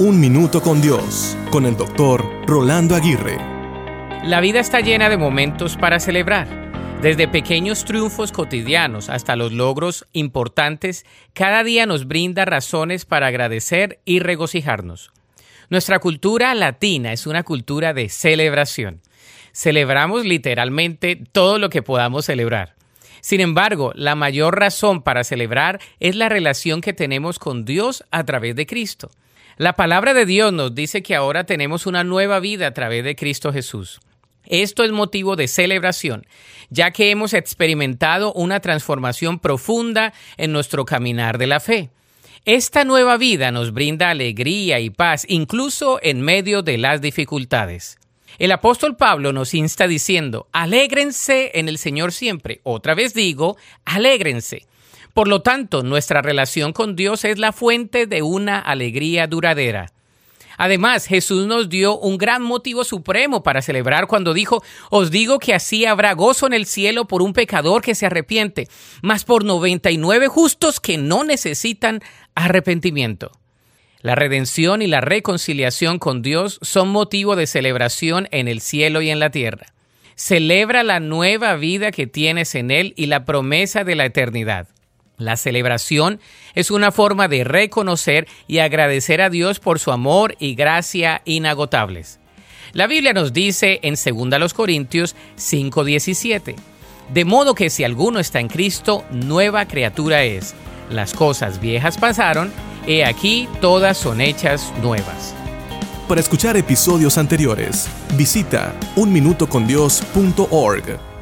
Un Minuto con Dios, con el doctor Rolando Aguirre. La vida está llena de momentos para celebrar. Desde pequeños triunfos cotidianos hasta los logros importantes, cada día nos brinda razones para agradecer y regocijarnos. Nuestra cultura latina es una cultura de celebración. Celebramos literalmente todo lo que podamos celebrar. Sin embargo, la mayor razón para celebrar es la relación que tenemos con Dios a través de Cristo. La palabra de Dios nos dice que ahora tenemos una nueva vida a través de Cristo Jesús. Esto es motivo de celebración, ya que hemos experimentado una transformación profunda en nuestro caminar de la fe. Esta nueva vida nos brinda alegría y paz, incluso en medio de las dificultades. El apóstol Pablo nos insta diciendo, alégrense en el Señor siempre. Otra vez digo, alégrense. Por lo tanto, nuestra relación con Dios es la fuente de una alegría duradera. Además, Jesús nos dio un gran motivo supremo para celebrar cuando dijo, os digo que así habrá gozo en el cielo por un pecador que se arrepiente, mas por 99 justos que no necesitan arrepentimiento. La redención y la reconciliación con Dios son motivo de celebración en el cielo y en la tierra. Celebra la nueva vida que tienes en Él y la promesa de la eternidad. La celebración es una forma de reconocer y agradecer a Dios por su amor y gracia inagotables. La Biblia nos dice en 2 Corintios 5:17, de modo que si alguno está en Cristo, nueva criatura es. Las cosas viejas pasaron, he aquí todas son hechas nuevas. Para escuchar episodios anteriores, visita unminutocondios.org.